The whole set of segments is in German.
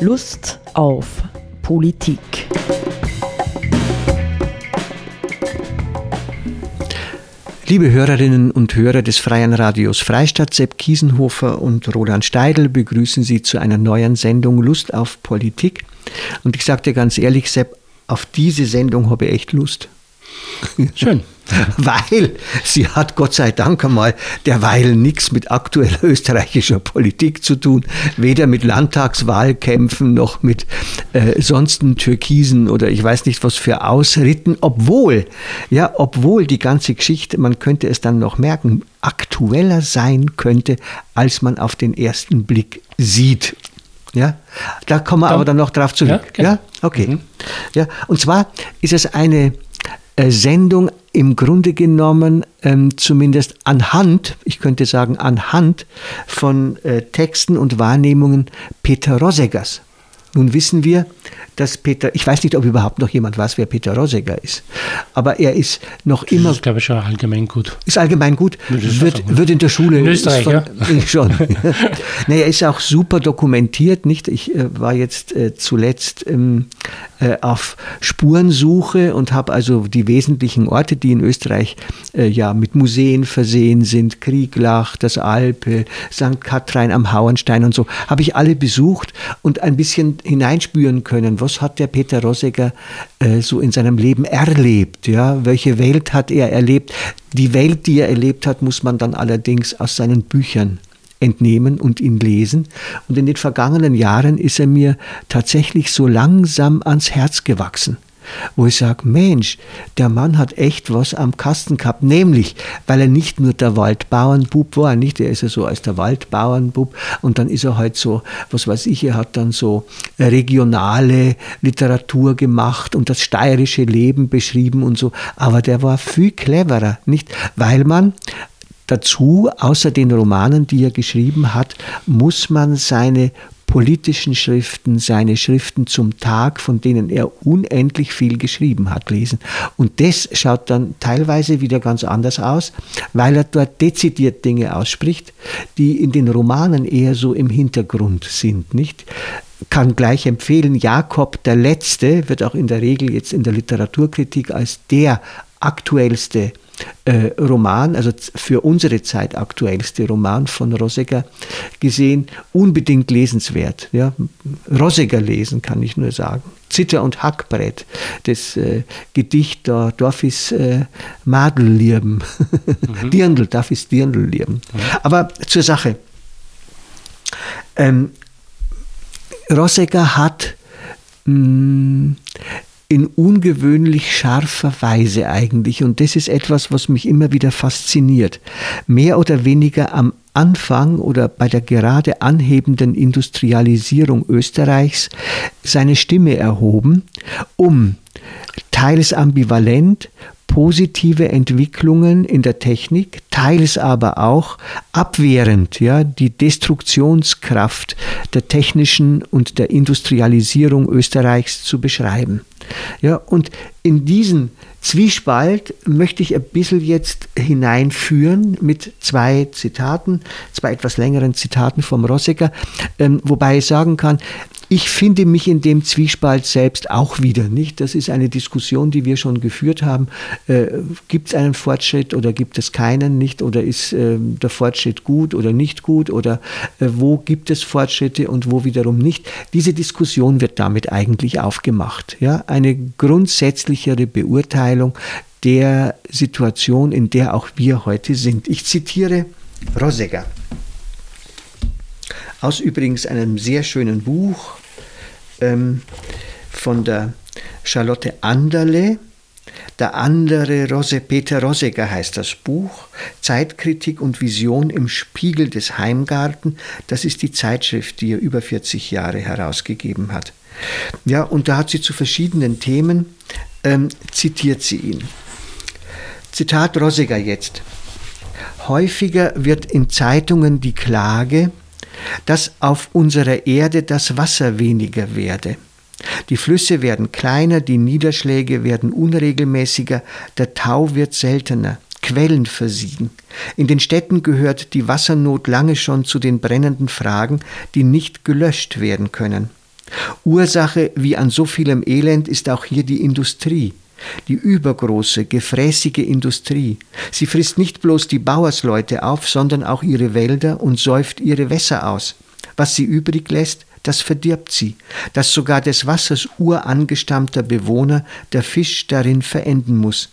Lust auf Politik. Liebe Hörerinnen und Hörer des Freien Radios Freistadt, Sepp Kiesenhofer und Roland Steidl begrüßen Sie zu einer neuen Sendung Lust auf Politik. Und ich dir ganz ehrlich, Sepp, auf diese Sendung habe ich echt Lust. Schön. Weil sie hat Gott sei Dank einmal derweil nichts mit aktueller österreichischer Politik zu tun, weder mit Landtagswahlkämpfen noch mit äh, sonstigen Türkisen oder ich weiß nicht was für Ausritten, obwohl, ja, obwohl die ganze Geschichte, man könnte es dann noch merken, aktueller sein könnte, als man auf den ersten Blick sieht. Ja, da kommen wir aber dann noch drauf zurück. Ja, ja? okay. Mhm. Ja, und zwar ist es eine Sendung im Grunde genommen ähm, zumindest anhand, ich könnte sagen anhand von äh, Texten und Wahrnehmungen Peter Rosegers. Nun wissen wir, dass Peter, ich weiß nicht, ob überhaupt noch jemand weiß, wer Peter Rosegger ist, aber er ist noch das immer. ist, glaube ich, schon allgemein gut. Ist allgemein gut, wird, wird in der Schule. In Österreich, von, ja. Schon. naja, ist auch super dokumentiert, nicht? Ich äh, war jetzt äh, zuletzt ähm, äh, auf Spurensuche und habe also die wesentlichen Orte, die in Österreich äh, ja mit Museen versehen sind, Krieglach, das Alpe, St. Kathrein am Hauenstein und so, habe ich alle besucht und ein bisschen hineinspüren können, was hat der Peter Rosegger äh, so in seinem Leben erlebt, ja, welche Welt hat er erlebt. Die Welt, die er erlebt hat, muss man dann allerdings aus seinen Büchern entnehmen und ihn lesen. Und in den vergangenen Jahren ist er mir tatsächlich so langsam ans Herz gewachsen wo ich sage, Mensch, der Mann hat echt was am Kasten gehabt, nämlich, weil er nicht nur der Waldbauernbub war, nicht, er ist ja so als der Waldbauernbub und dann ist er halt so, was weiß ich, er hat dann so regionale Literatur gemacht und das steirische Leben beschrieben und so, aber der war viel cleverer, nicht, weil man Dazu, außer den Romanen, die er geschrieben hat, muss man seine politischen Schriften, seine Schriften zum Tag, von denen er unendlich viel geschrieben hat, lesen. Und das schaut dann teilweise wieder ganz anders aus, weil er dort dezidiert Dinge ausspricht, die in den Romanen eher so im Hintergrund sind, nicht? kann gleich empfehlen, Jakob der Letzte wird auch in der Regel jetzt in der Literaturkritik als der aktuellste äh, Roman, also für unsere Zeit aktuellste Roman von Rosegger gesehen, unbedingt lesenswert. Ja. Rosegger lesen, kann ich nur sagen. Zitter und Hackbrett, das äh, Gedicht da, darf ist äh, Madellirben, mhm. Dirndl, darf ist Dirndl-Lirben. Mhm. Aber zur Sache. Ähm, Rosegger hat mh, in ungewöhnlich scharfer Weise eigentlich. Und das ist etwas, was mich immer wieder fasziniert. Mehr oder weniger am Anfang oder bei der gerade anhebenden Industrialisierung Österreichs seine Stimme erhoben, um teils ambivalent, positive Entwicklungen in der Technik, teils aber auch abwehrend, ja, die Destruktionskraft der technischen und der Industrialisierung Österreichs zu beschreiben. Ja, und in diesen Zwiespalt möchte ich ein bisschen jetzt hineinführen mit zwei Zitaten, zwei etwas längeren Zitaten vom Rossecker, ähm, wobei ich sagen kann, ich finde mich in dem Zwiespalt selbst auch wieder nicht. Das ist eine Diskussion, die wir schon geführt haben. Äh, gibt es einen Fortschritt oder gibt es keinen nicht? Oder ist äh, der Fortschritt gut oder nicht gut? Oder äh, wo gibt es Fortschritte und wo wiederum nicht? Diese Diskussion wird damit eigentlich aufgemacht. Ja? Eine grundsätzlichere Beurteilung der Situation, in der auch wir heute sind. Ich zitiere Rosegger aus übrigens einem sehr schönen Buch ähm, von der Charlotte Anderle. Der andere Rose, Peter Rosegger heißt das Buch, Zeitkritik und Vision im Spiegel des Heimgarten. Das ist die Zeitschrift, die er über 40 Jahre herausgegeben hat. Ja, und da hat sie zu verschiedenen Themen, ähm, zitiert sie ihn. Zitat Rosegger jetzt. Häufiger wird in Zeitungen die Klage, dass auf unserer Erde das Wasser weniger werde. Die Flüsse werden kleiner, die Niederschläge werden unregelmäßiger, der Tau wird seltener, Quellen versiegen. In den Städten gehört die Wassernot lange schon zu den brennenden Fragen, die nicht gelöscht werden können. Ursache wie an so vielem Elend ist auch hier die Industrie. Die übergroße, gefräßige Industrie. Sie frisst nicht bloß die Bauersleute auf, sondern auch ihre Wälder und säuft ihre Wässer aus. Was sie übrig lässt, das verdirbt sie, dass sogar des Wassers urangestammter Bewohner der Fisch darin verenden muss.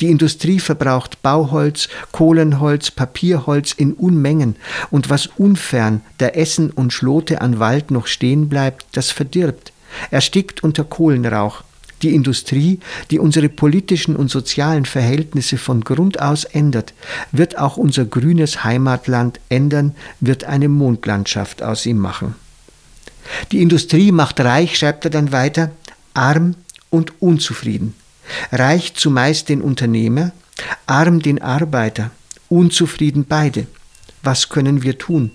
Die Industrie verbraucht Bauholz, Kohlenholz, Papierholz in Unmengen, und was unfern der Essen und Schlote an Wald noch stehen bleibt, das verdirbt, erstickt unter Kohlenrauch. Die Industrie, die unsere politischen und sozialen Verhältnisse von Grund aus ändert, wird auch unser grünes Heimatland ändern, wird eine Mondlandschaft aus ihm machen. Die Industrie macht reich, schreibt er dann weiter, arm und unzufrieden. Reich zumeist den Unternehmer, arm den Arbeiter, unzufrieden beide. Was können wir tun?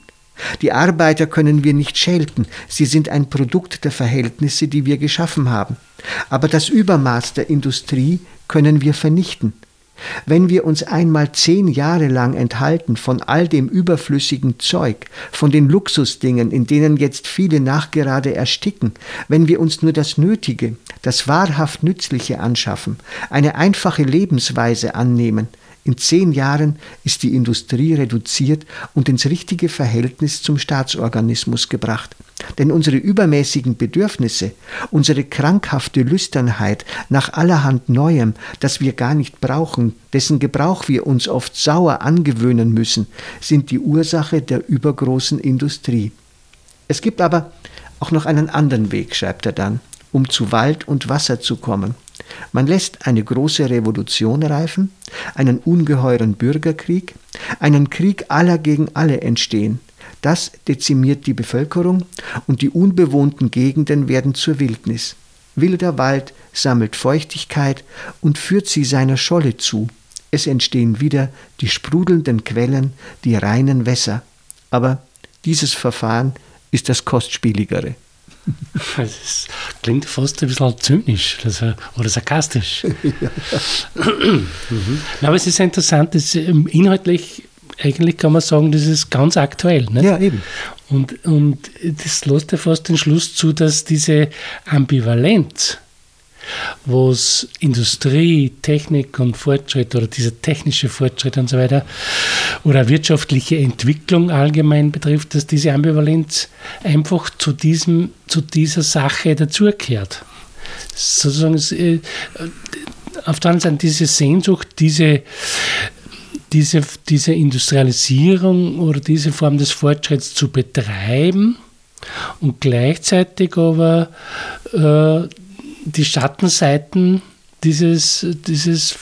Die Arbeiter können wir nicht schelten, sie sind ein Produkt der Verhältnisse, die wir geschaffen haben. Aber das Übermaß der Industrie können wir vernichten. Wenn wir uns einmal zehn Jahre lang enthalten von all dem überflüssigen Zeug, von den Luxusdingen, in denen jetzt viele nachgerade ersticken, wenn wir uns nur das Nötige, das wahrhaft Nützliche anschaffen, eine einfache Lebensweise annehmen, in zehn Jahren ist die Industrie reduziert und ins richtige Verhältnis zum Staatsorganismus gebracht. Denn unsere übermäßigen Bedürfnisse, unsere krankhafte Lüsternheit nach allerhand Neuem, das wir gar nicht brauchen, dessen Gebrauch wir uns oft sauer angewöhnen müssen, sind die Ursache der übergroßen Industrie. Es gibt aber auch noch einen anderen Weg, schreibt er dann, um zu Wald und Wasser zu kommen. Man lässt eine große Revolution reifen, einen ungeheuren Bürgerkrieg, einen Krieg aller gegen alle entstehen. Das dezimiert die Bevölkerung und die unbewohnten Gegenden werden zur Wildnis. Wilder Wald sammelt Feuchtigkeit und führt sie seiner Scholle zu. Es entstehen wieder die sprudelnden Quellen, die reinen Wässer. Aber dieses Verfahren ist das kostspieligere. Das klingt fast ein bisschen zynisch oder sarkastisch. ja. mhm. Aber es ist interessant, dass ähm, inhaltlich eigentlich kann man sagen, das ist ganz aktuell. Nicht? Ja, eben. Und, und das lässt ja fast den Schluss zu, dass diese Ambivalenz was Industrie, Technik und Fortschritt oder dieser technische Fortschritt und so weiter oder wirtschaftliche Entwicklung allgemein betrifft, dass diese Ambivalenz einfach zu, diesem, zu dieser Sache dazugehört. Sozusagen äh, auf der anderen Seite diese Sehnsucht, diese, diese, diese Industrialisierung oder diese Form des Fortschritts zu betreiben und gleichzeitig aber äh, die Schattenseiten dieses, dieses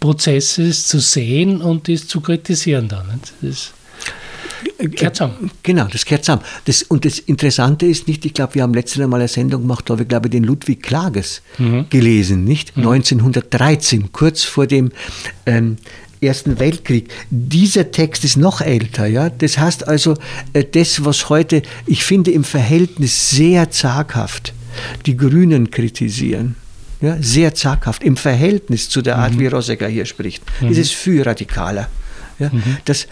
Prozesses zu sehen und das zu kritisieren dann. Das gehört zusammen. Genau, das gehört zusammen. Das, und das Interessante ist nicht, ich glaube, wir haben letztes Mal eine Sendung gemacht, da habe ich glaube den Ludwig Klages mhm. gelesen, nicht? Mhm. 1913, kurz vor dem ähm, Ersten Weltkrieg. Dieser Text ist noch älter, ja. Das heißt also, äh, das, was heute, ich finde, im Verhältnis sehr zaghaft die Grünen kritisieren. Ja, sehr zaghaft im Verhältnis zu der Art, mhm. wie Rosecker hier spricht. Mhm. Ist es viel radikaler. Ja, mhm. Das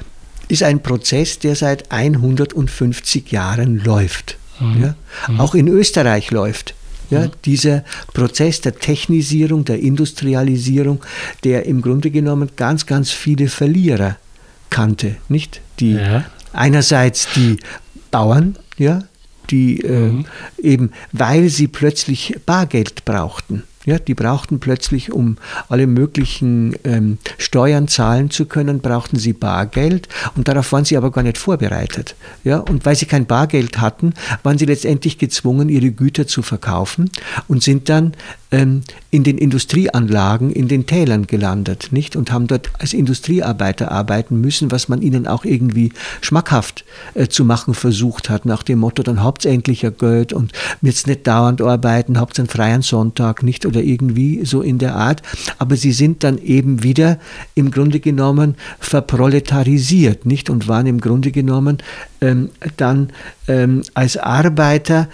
ist ein Prozess, der seit 150 Jahren läuft. Mhm. Ja, mhm. auch in Österreich läuft. Ja, mhm. dieser Prozess der Technisierung, der Industrialisierung, der im Grunde genommen ganz, ganz viele Verlierer kannte. Nicht? Die, ja. Einerseits die Bauern, ja, die äh, mhm. eben, weil sie plötzlich Bargeld brauchten. Ja, die brauchten plötzlich, um alle möglichen ähm, Steuern zahlen zu können, brauchten sie Bargeld und darauf waren sie aber gar nicht vorbereitet. Ja, und weil sie kein Bargeld hatten, waren sie letztendlich gezwungen, ihre Güter zu verkaufen und sind dann in den Industrieanlagen in den Tälern gelandet, nicht? Und haben dort als Industriearbeiter arbeiten müssen, was man ihnen auch irgendwie schmackhaft äh, zu machen versucht hat, nach dem Motto dann hauptsächlich Geld und jetzt nicht dauernd arbeiten, hauptsächlich einen freien Sonntag, nicht? Oder irgendwie so in der Art. Aber sie sind dann eben wieder im Grunde genommen verproletarisiert, nicht? Und waren im Grunde genommen ähm, dann ähm, als Arbeiter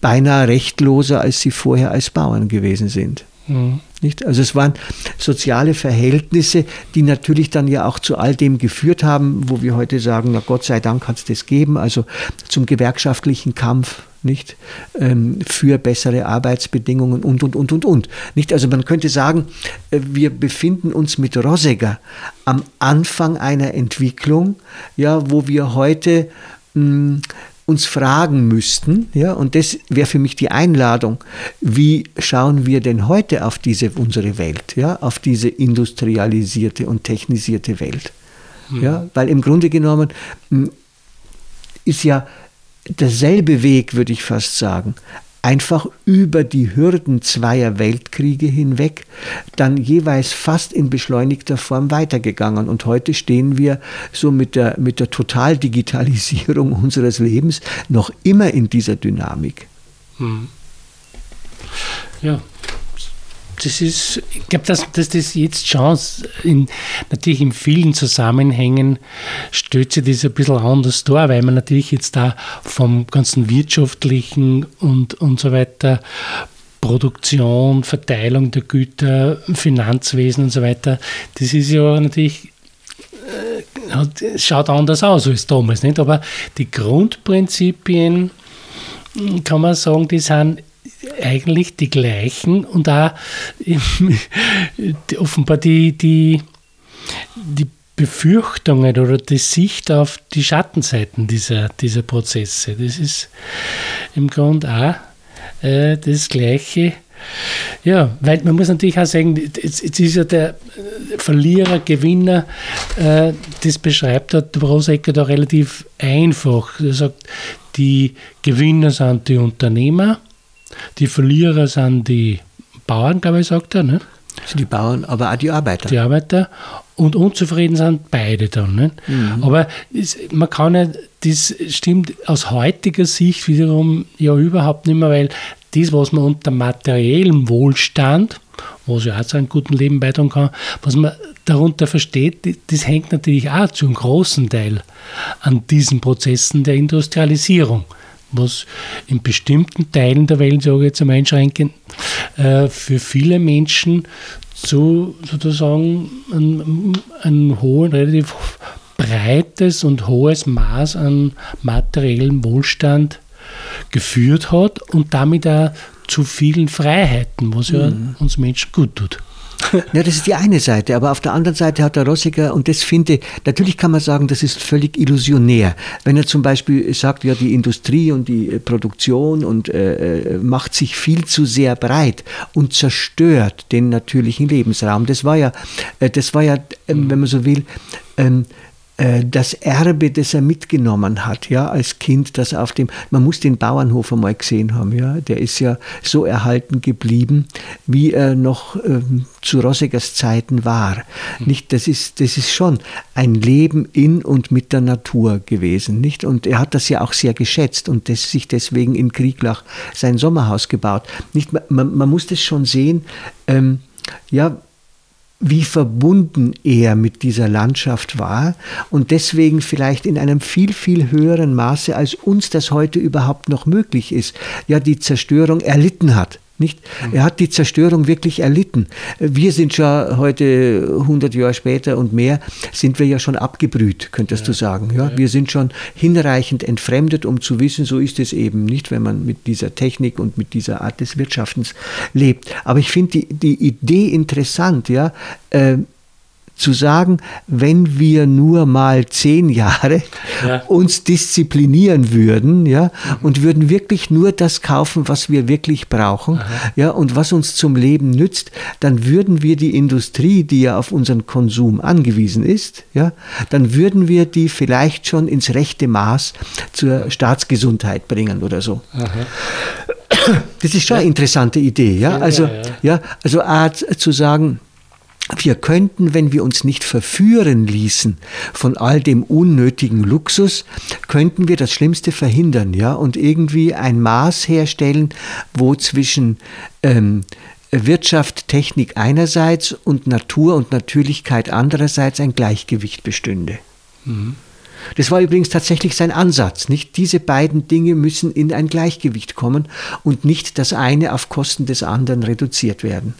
beinahe rechtloser, als sie vorher als Bauern gewesen sind. Mhm. Nicht? Also es waren soziale Verhältnisse, die natürlich dann ja auch zu all dem geführt haben, wo wir heute sagen, na Gott sei Dank hat es das geben, also zum gewerkschaftlichen Kampf, nicht ähm, für bessere Arbeitsbedingungen und und und und und nicht also man könnte sagen äh, wir befinden uns mit Rosegger am Anfang einer Entwicklung ja wo wir heute mh, hm, uns fragen müssten, ja, und das wäre für mich die Einladung, wie schauen wir denn heute auf diese unsere Welt, ja, auf diese industrialisierte und technisierte Welt? Mhm. Ja, weil im Grunde genommen hm, ist ja derselbe Weg, würde ich fast sagen, einfach über die Hürden zweier Weltkriege hinweg dann jeweils fast in beschleunigter Form weitergegangen. Und heute stehen wir so mit der, mit der Totaldigitalisierung unseres Lebens noch immer in dieser Dynamik. Hm. Ja, das ist, ich glaube, dass, dass das jetzt Chance, in, natürlich in vielen Zusammenhängen stellt sich das ein bisschen anders dar, weil man natürlich jetzt da vom ganzen wirtschaftlichen und, und so weiter Produktion, Verteilung der Güter, Finanzwesen und so weiter, das ist ja natürlich äh, schaut anders aus als damals, nicht? Aber die Grundprinzipien, kann man sagen, die sind eigentlich die gleichen und auch offenbar die, die, die Befürchtungen oder die Sicht auf die Schattenseiten dieser, dieser Prozesse. Das ist im Grunde auch äh, das Gleiche. Ja, weil man muss natürlich auch sagen, jetzt, jetzt ist ja der Verlierer, Gewinner, äh, das beschreibt der Brosecker da relativ einfach. Er sagt, die Gewinner sind die Unternehmer, die Verlierer sind die Bauern, glaube ich, sagt er. Ne? Sind die Bauern, aber auch die Arbeiter. Die Arbeiter. Und unzufrieden sind beide dann. Ne? Mhm. Aber es, man kann ja, das stimmt aus heutiger Sicht wiederum ja überhaupt nicht mehr, weil das, was man unter materiellem Wohlstand, was ja auch zu einem guten Leben beitragen kann, was man darunter versteht, das hängt natürlich auch zu einem großen Teil an diesen Prozessen der Industrialisierung was in bestimmten Teilen der Welt, sage ich jetzt einmal einschränkend, äh, für viele Menschen zu sozusagen ein, ein hohes, relativ breites und hohes Maß an materiellem Wohlstand geführt hat und damit auch zu vielen Freiheiten, was ja mhm. uns Menschen gut tut. Ja, das ist die eine Seite, aber auf der anderen Seite hat der Rossiger, und das finde, natürlich kann man sagen, das ist völlig illusionär. Wenn er zum Beispiel sagt, ja, die Industrie und die äh, Produktion und äh, äh, macht sich viel zu sehr breit und zerstört den natürlichen Lebensraum. Das war ja, äh, das war ja, äh, wenn man so will, ähm, äh, das Erbe, das er mitgenommen hat, ja, als Kind, das auf dem, man muss den Bauernhof einmal gesehen haben, ja, der ist ja so erhalten geblieben, wie er noch ähm, zu Rossigers Zeiten war. Mhm. Nicht, das ist, das ist schon ein Leben in und mit der Natur gewesen, nicht? Und er hat das ja auch sehr geschätzt und das, sich deswegen in Krieglach sein Sommerhaus gebaut. Nicht, man, man muss das schon sehen, ähm, ja, wie verbunden er mit dieser Landschaft war und deswegen vielleicht in einem viel, viel höheren Maße, als uns das heute überhaupt noch möglich ist, ja die Zerstörung erlitten hat. Nicht? Mhm. Er hat die Zerstörung wirklich erlitten. Wir sind schon heute 100 Jahre später und mehr, sind wir ja schon abgebrüht, könntest ja. du sagen. Ja? Wir sind schon hinreichend entfremdet, um zu wissen, so ist es eben nicht, wenn man mit dieser Technik und mit dieser Art des Wirtschaftens lebt. Aber ich finde die, die Idee interessant, ja. Äh, zu sagen, wenn wir nur mal zehn Jahre ja. uns disziplinieren würden, ja, mhm. und würden wirklich nur das kaufen, was wir wirklich brauchen, Aha. ja, und was uns zum Leben nützt, dann würden wir die Industrie, die ja auf unseren Konsum angewiesen ist, ja, dann würden wir die vielleicht schon ins rechte Maß zur Staatsgesundheit bringen oder so. Aha. Das ist schon ja. eine interessante Idee, ja. Also, ja, ja. also Art zu sagen, wir könnten, wenn wir uns nicht verführen ließen von all dem unnötigen Luxus, könnten wir das Schlimmste verhindern, ja, und irgendwie ein Maß herstellen, wo zwischen ähm, Wirtschaft, Technik einerseits und Natur und Natürlichkeit andererseits ein Gleichgewicht bestünde. Mhm. Das war übrigens tatsächlich sein Ansatz. Nicht diese beiden Dinge müssen in ein Gleichgewicht kommen und nicht das eine auf Kosten des anderen reduziert werden.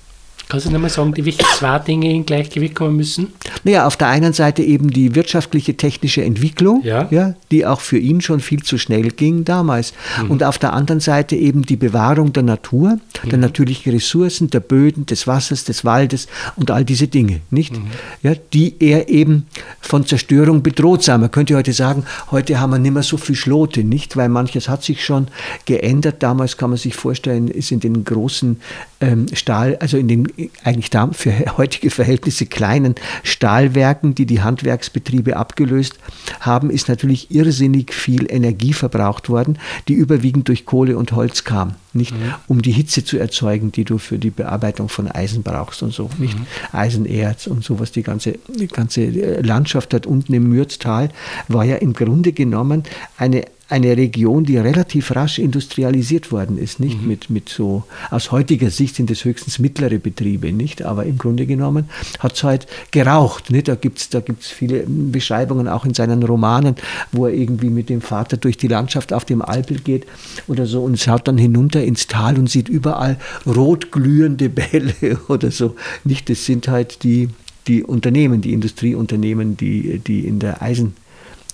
Kannst du nochmal sagen, die welche zwei Dinge in Gleichgewicht kommen müssen? Naja, auf der einen Seite eben die wirtschaftliche, technische Entwicklung, Ja. Ja, die auch für ihn schon viel zu schnell ging damals. Mhm. Und auf der anderen Seite eben die Bewahrung der Natur, der Mhm. natürlichen Ressourcen, der Böden, des Wassers, des Waldes und all diese Dinge, nicht? Mhm. Ja, die er eben von Zerstörung bedroht sah. Man könnte heute sagen, heute haben wir nicht mehr so viel Schlote, nicht? Weil manches hat sich schon geändert. Damals kann man sich vorstellen, ist in den großen ähm, Stahl, also in den eigentlich da für heutige Verhältnisse kleinen Stahlwerken, die die Handwerksbetriebe abgelöst haben, ist natürlich irrsinnig viel Energie verbraucht worden, die überwiegend durch Kohle und Holz kam, nicht? Um die Hitze zu erzeugen, die du für die Bearbeitung von Eisen brauchst und so, nicht? Eisenerz und sowas. Die ganze, die ganze äh, Landschaft dort unten im Mürztal war ja im Grunde genommen eine eine Region, die relativ rasch industrialisiert worden ist, nicht? Mit, mit so, aus heutiger Sicht sind es höchstens mittlere Betriebe, nicht, aber im Grunde genommen hat es halt geraucht, nicht, da gibt es da gibt's viele Beschreibungen auch in seinen Romanen, wo er irgendwie mit dem Vater durch die Landschaft auf dem Alpel geht oder so und schaut dann hinunter ins Tal und sieht überall rot glühende Bälle oder so, nicht, das sind halt die, die Unternehmen, die Industrieunternehmen, die, die in der Eisen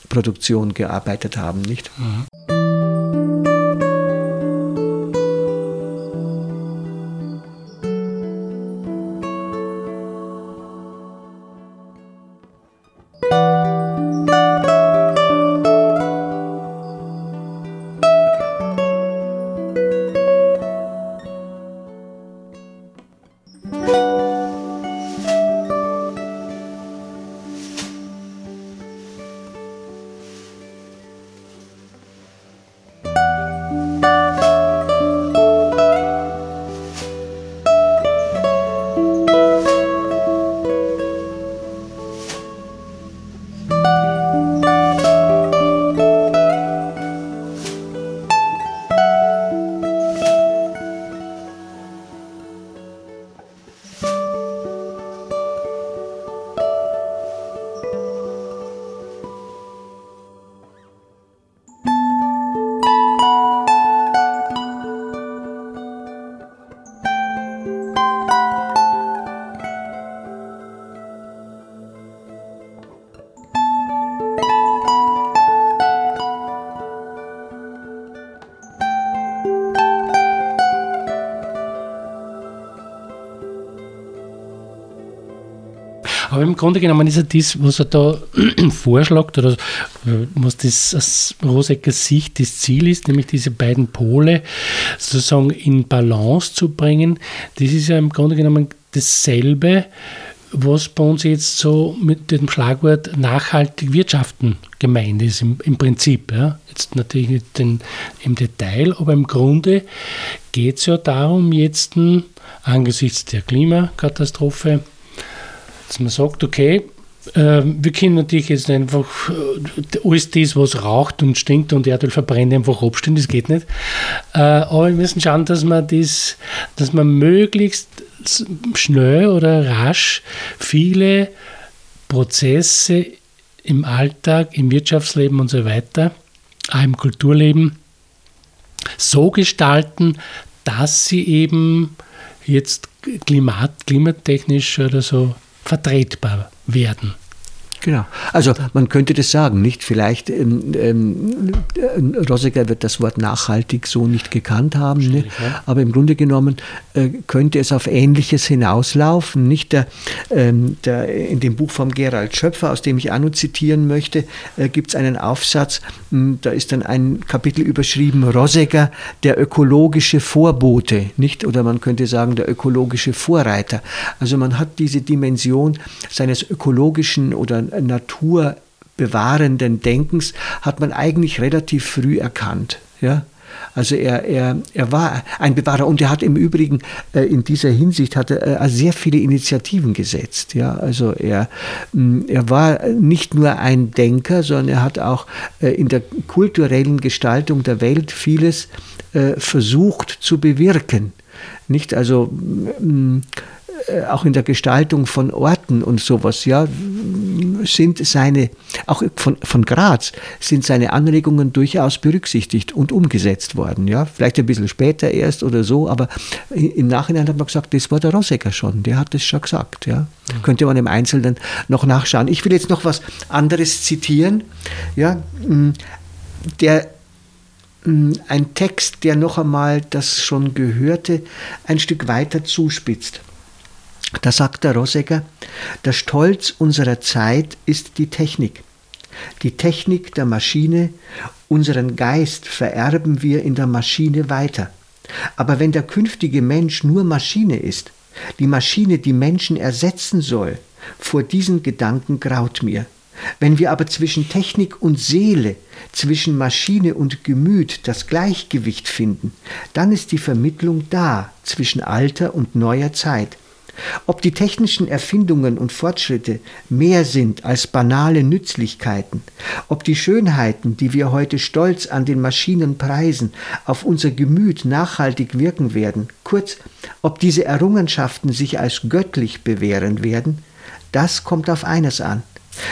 Produktion gearbeitet haben, nicht? Aber im Grunde genommen ist ja das, was er da vorschlägt oder was das aus Roseckers Sicht das Ziel ist, nämlich diese beiden Pole sozusagen in Balance zu bringen, das ist ja im Grunde genommen dasselbe, was bei uns jetzt so mit dem Schlagwort nachhaltig wirtschaften gemeint ist, im, im Prinzip. Ja. Jetzt natürlich nicht den, im Detail, aber im Grunde geht es ja darum, jetzt hm, angesichts der Klimakatastrophe, dass man sagt, okay, äh, wir können natürlich jetzt einfach äh, alles das, was raucht und stinkt und Erdöl verbrennt, einfach abstellen, das geht nicht. Äh, aber wir müssen schauen, dass man das, dass man möglichst schnell oder rasch viele Prozesse im Alltag, im Wirtschaftsleben und so weiter, auch im Kulturleben so gestalten, dass sie eben jetzt klimat, klimatechnisch oder so vertretbar werden. Genau. Also man könnte das sagen, nicht? Vielleicht, ähm, ähm, äh, Rosegger wird das Wort nachhaltig so nicht gekannt haben, ne? aber im Grunde genommen äh, könnte es auf Ähnliches hinauslaufen. Nicht der, ähm, der, in dem Buch von Gerald Schöpfer, aus dem ich nur zitieren möchte, äh, gibt es einen Aufsatz, mh, da ist dann ein Kapitel überschrieben, Rosegger, der ökologische Vorbote, nicht? Oder man könnte sagen, der ökologische Vorreiter. Also man hat diese Dimension seines ökologischen oder naturbewahrenden Denkens hat man eigentlich relativ früh erkannt. Ja? Also er, er, er war ein Bewahrer und er hat im Übrigen äh, in dieser Hinsicht hat äh, sehr viele Initiativen gesetzt. Ja? Also er, mh, er war nicht nur ein Denker, sondern er hat auch äh, in der kulturellen Gestaltung der Welt vieles äh, versucht zu bewirken. Nicht also mh, äh, auch in der Gestaltung von Orten und sowas, ja, sind seine, auch von, von Graz, sind seine Anregungen durchaus berücksichtigt und umgesetzt worden. Ja? Vielleicht ein bisschen später erst oder so, aber im Nachhinein hat man gesagt, das war der Rossecker schon, der hat das schon gesagt. Ja? Mhm. Könnte man im Einzelnen noch nachschauen. Ich will jetzt noch was anderes zitieren. Ja? Mm, der mm, ein Text, der noch einmal das schon Gehörte ein Stück weiter zuspitzt. Da sagt der Rosegger, der Stolz unserer Zeit ist die Technik. Die Technik der Maschine, unseren Geist vererben wir in der Maschine weiter. Aber wenn der künftige Mensch nur Maschine ist, die Maschine die Menschen ersetzen soll, vor diesen Gedanken graut mir. Wenn wir aber zwischen Technik und Seele, zwischen Maschine und Gemüt das Gleichgewicht finden, dann ist die Vermittlung da zwischen alter und neuer Zeit. Ob die technischen Erfindungen und Fortschritte mehr sind als banale Nützlichkeiten, ob die Schönheiten, die wir heute stolz an den Maschinen preisen, auf unser Gemüt nachhaltig wirken werden, kurz, ob diese Errungenschaften sich als göttlich bewähren werden, das kommt auf eines an.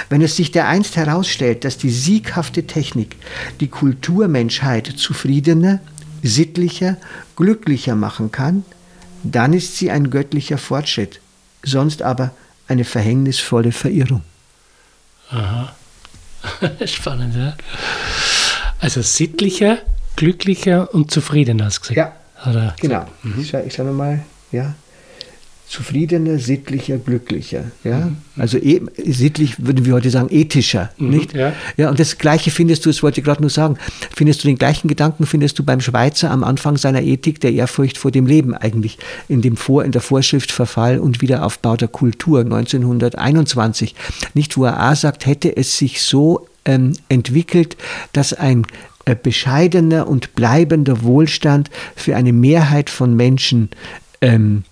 Wenn es sich dereinst herausstellt, dass die sieghafte Technik die Kulturmenschheit zufriedener, sittlicher, glücklicher machen kann, dann ist sie ein göttlicher Fortschritt, sonst aber eine verhängnisvolle Verirrung. Aha. Spannend, ja. Also sittlicher, glücklicher und zufriedener, hast du gesagt. Ja, Oder genau. Mhm. Ich, schaue schau nochmal, ja zufriedener, sittlicher, glücklicher. Ja? Mhm. Also e sittlich würden wir heute sagen, ethischer. Mhm, nicht? Ja. ja, und das Gleiche findest du, das wollte ich gerade nur sagen, findest du den gleichen Gedanken, findest du beim Schweizer am Anfang seiner Ethik der Ehrfurcht vor dem Leben eigentlich, in, dem vor, in der Vorschrift Verfall und Wiederaufbau der Kultur 1921. Nicht, wo er auch sagt, hätte es sich so ähm, entwickelt, dass ein äh, bescheidener und bleibender Wohlstand für eine Mehrheit von Menschen ähm,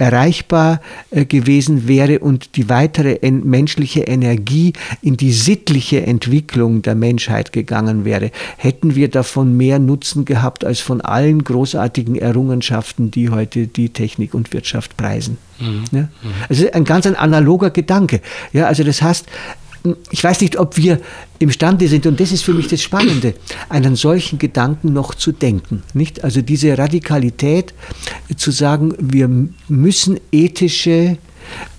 erreichbar äh, gewesen wäre und die weitere en menschliche Energie in die sittliche Entwicklung der Menschheit gegangen wäre, hätten wir davon mehr Nutzen gehabt als von allen großartigen Errungenschaften, die heute die Technik und Wirtschaft preisen. Mhm. Ja? Also ein ganz ein analoger Gedanke. Ja, also das heißt, ich weiß nicht, ob wir imstande sind, und das ist für mich das Spannende, einen solchen Gedanken noch zu denken. Nicht? Also diese Radikalität zu sagen, wir müssen ethische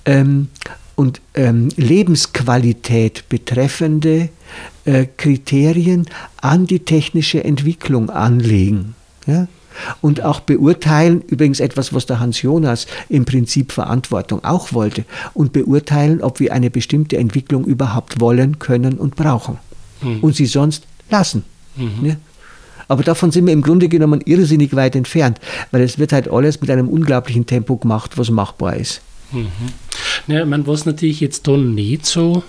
ähm, und ähm, Lebensqualität betreffende äh, Kriterien an die technische Entwicklung anlegen. Ja? Und auch beurteilen, übrigens etwas, was der Hans Jonas im Prinzip Verantwortung auch wollte, und beurteilen, ob wir eine bestimmte Entwicklung überhaupt wollen, können und brauchen. Mhm. Und sie sonst lassen. Mhm. Ja? Aber davon sind wir im Grunde genommen irrsinnig weit entfernt, weil es wird halt alles mit einem unglaublichen Tempo gemacht, was machbar ist. Mhm. Ja, meine, was natürlich jetzt da nicht so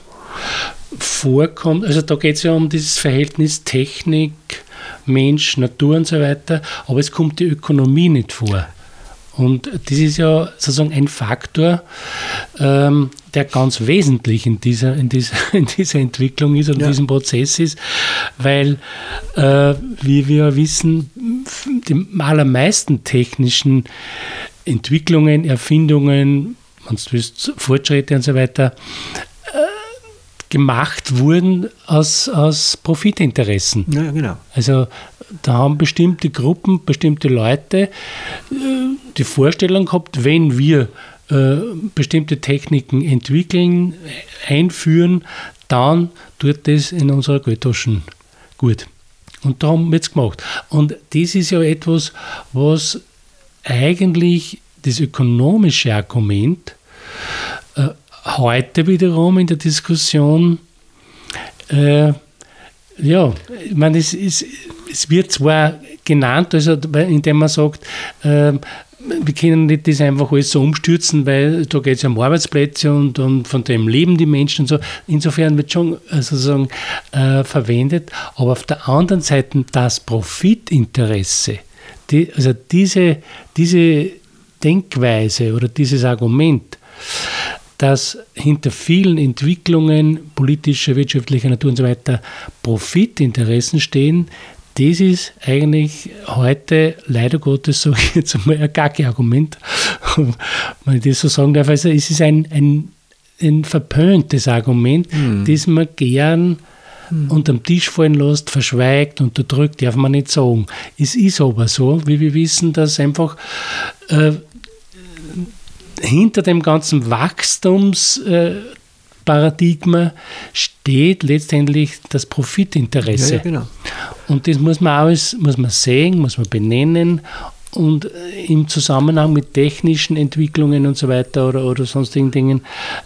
vorkommt, also da geht es ja um dieses Verhältnis Technik, Mensch, Natur und so weiter, aber es kommt die Ökonomie nicht vor. Und das ist ja sozusagen ein Faktor, ähm, der ganz wesentlich in dieser, in dieser, in dieser Entwicklung ist und ja. diesem Prozess ist, weil, äh, wie wir wissen, die allermeisten technischen Entwicklungen, Erfindungen, willst, Fortschritte und so weiter, gemacht wurden aus, aus Profitinteressen. Ja, genau. Also da haben bestimmte Gruppen, bestimmte Leute äh, die Vorstellung gehabt, wenn wir äh, bestimmte Techniken entwickeln, einführen, dann tut das in unserer Geldtaschen gut. Und darum wird es gemacht. Und das ist ja etwas, was eigentlich das ökonomische Argument heute wiederum in der Diskussion, äh, ja, ich meine, es, es, es, wird zwar genannt, also indem man sagt, äh, wir können nicht das einfach alles so umstürzen, weil da geht es ja um Arbeitsplätze und, und, von dem leben die Menschen und so. Insofern wird schon äh, sozusagen äh, verwendet. Aber auf der anderen Seite das Profitinteresse, die, also diese, diese Denkweise oder dieses Argument, dass hinter vielen Entwicklungen politischer, wirtschaftlicher Natur und so weiter Profitinteressen stehen, das ist eigentlich heute, leider Gottes, ich jetzt einmal, ein Gacke-Argument, wenn ich das so sagen darf. Also es ist ein, ein ein verpöntes Argument, Hm. das man gern unterm Tisch fallen lässt, verschweigt, unterdrückt, darf man nicht sagen. Es ist aber so, wie wir wissen, dass einfach äh, hinter dem ganzen Wachstumsparadigma Paradigma steht letztendlich das Profitinteresse. Ja, ja, genau. Und das muss man alles muss man sehen, muss man benennen und äh, im Zusammenhang mit technischen Entwicklungen und so weiter oder, oder sonstigen Dingen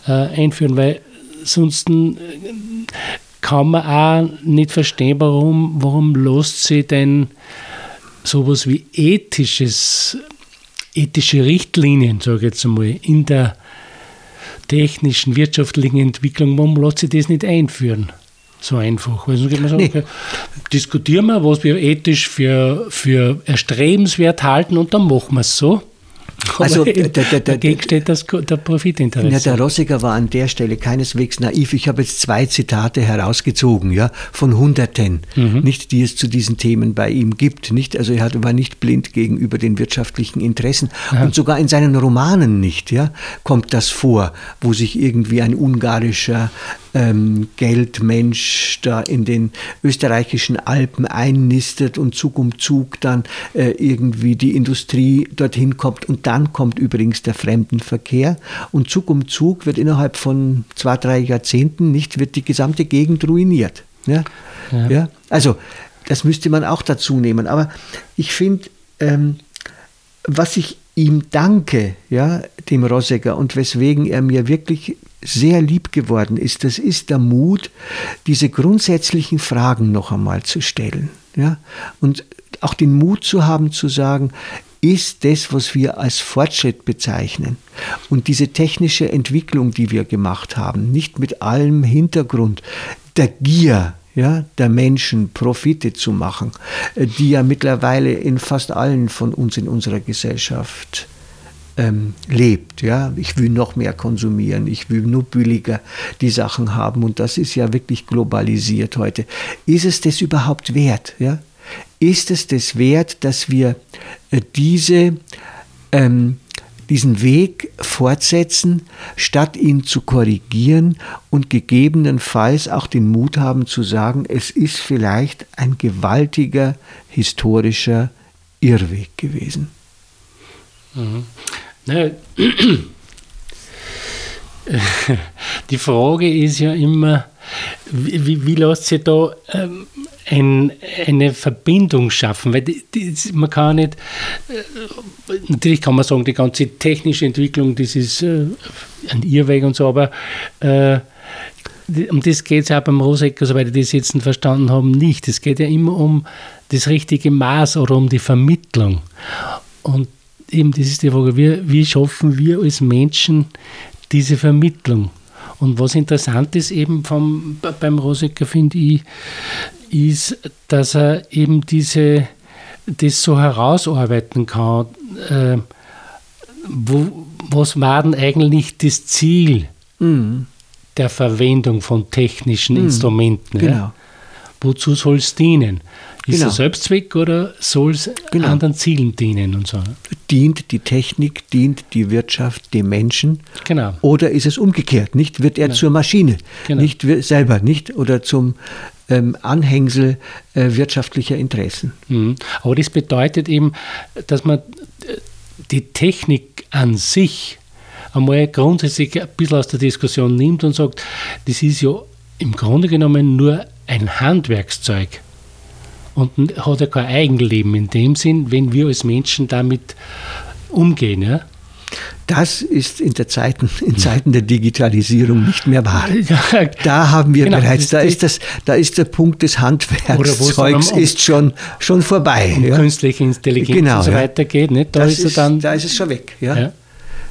äh, einführen, weil sonst äh, kann man auch nicht verstehen, warum, warum lässt sich denn sowas wie ethisches, ethische Richtlinien, sage ich jetzt einmal, in der technischen, wirtschaftlichen Entwicklung, warum lässt sich das nicht einführen? So einfach. Weil sonst geht man sagen, Nee. okay, diskutieren wir, was wir ethisch für, für erstrebenswert halten und dann machen wir es so. Also, der- der- der- dagegen steht das, der Ja, Profitinteresse. der Rossiger war an der Stelle keineswegs naiv. Ich habe jetzt zwei Zitate herausgezogen, ja, von Hunderten, nicht, die es zu diesen Themen bei ihm gibt, nicht. Also er war nicht blind gegenüber den wirtschaftlichen Interessen und sogar in seinen Romanen nicht, ja, kommt das vor, wo sich irgendwie ein ungarischer ähm, Geldmensch da in den österreichischen Alpen einnistet und Zug um Zug dann äh, irgendwie die Industrie dorthin kommt und dann kommt übrigens der Fremdenverkehr und Zug um Zug wird innerhalb von zwei, drei Jahrzehnten nicht, wird die gesamte Gegend ruiniert. Ja? Ja. Also das müsste man auch dazu nehmen. Aber ich finde, ähm, was ich ihm danke, ja, dem Rosegger und weswegen er mir wirklich sehr lieb geworden ist, das ist der Mut, diese grundsätzlichen Fragen noch einmal zu stellen, ja, und auch den Mut zu haben zu sagen, ist das, was wir als Fortschritt bezeichnen und diese technische Entwicklung, die wir gemacht haben, nicht mit allem Hintergrund der Gier, ja, der Menschen Profite zu machen, äh, die ja mittlerweile in fast allen von uns in unserer Gesellschaft ähm, lebt. Ja? Ich will noch mehr konsumieren, ich will nur billiger die Sachen haben und das ist ja wirklich globalisiert heute. Ist es das überhaupt wert? Ja? Ist es das wert, dass wir äh, diese ähm, diesen Weg fortsetzen, statt ihn zu korrigieren und gegebenenfalls auch den Mut haben zu sagen, es ist vielleicht ein gewaltiger historischer Irrweg gewesen. Ne, die Frage ist ja immer, wie, wie, wie lässt sich da ähm, ein, eine Verbindung schaffen? Weil die, die, man kann nicht, äh, natürlich kann man sagen, die ganze technische Entwicklung, das ist äh, ein Irrweg und so, aber äh, um das geht es ja beim Rosecker, soweit ich das jetzt verstanden habe, nicht. Es geht ja immer um das richtige Maß oder um die Vermittlung. Und eben, das ist die Frage, wie, wie schaffen wir als Menschen diese Vermittlung? Und was interessant ist eben vom, beim Rosecker, finde ich, ist, dass er eben diese, das so herausarbeiten kann, äh, wo, was war denn eigentlich das Ziel der Verwendung von technischen Instrumenten? genau. Ja? Wozu soll es dienen? Ist Genau. es Selbstzweck oder soll es Genau. anderen Zielen dienen und so? Dient die Technik, dient die Wirtschaft dem Menschen? Genau. Oder ist es umgekehrt? Nicht wird er zur Maschine, Genau. nicht selber, nicht oder zum ähm, Anhängsel äh, wirtschaftlicher Interessen. Mhm. Aber das bedeutet eben, dass man äh, die Technik an sich einmal grundsätzlich ein bisschen aus der Diskussion nimmt und sagt, das ist ja im Grunde genommen nur ein Handwerkszeug und hat ja kein Eigenleben in dem Sinn, wenn wir als Menschen damit umgehen. Ja? Das ist in, der Zeiten, in Zeiten der Digitalisierung nicht mehr wahr. Da haben wir Genau, bereits, da ist, das, da ist der Punkt des Handwerkszeugs um- ist schon, schon vorbei. um ja. künstliche Intelligenz Genau, und so weiter geht. Nicht? Da Das ist ist, dann. da ist es schon weg. Ja. Ja.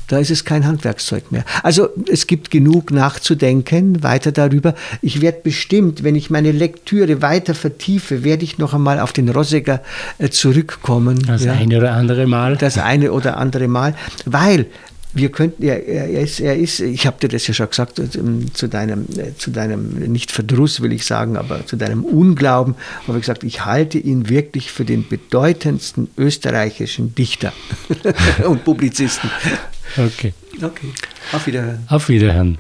Da ist es kein Handwerkszeug mehr. Also es gibt genug nachzudenken weiter darüber. Ich werde bestimmt, wenn ich meine Lektüre weiter vertiefe, werde ich noch einmal auf den Rosegger äh, zurückkommen. das ja. eine oder andere Mal. das eine oder andere Mal, weil wir könnten, er, er, ist, er ist, ich habe dir das ja schon gesagt, ähm, zu deinem, äh, zu deinem, nicht Verdruss will ich sagen, aber zu deinem Unglauben, habe ich gesagt, ich halte ihn wirklich für den bedeutendsten österreichischen Dichter und Publizisten. Okay. Okay, auf Wiederhören. Auf Wiederhören.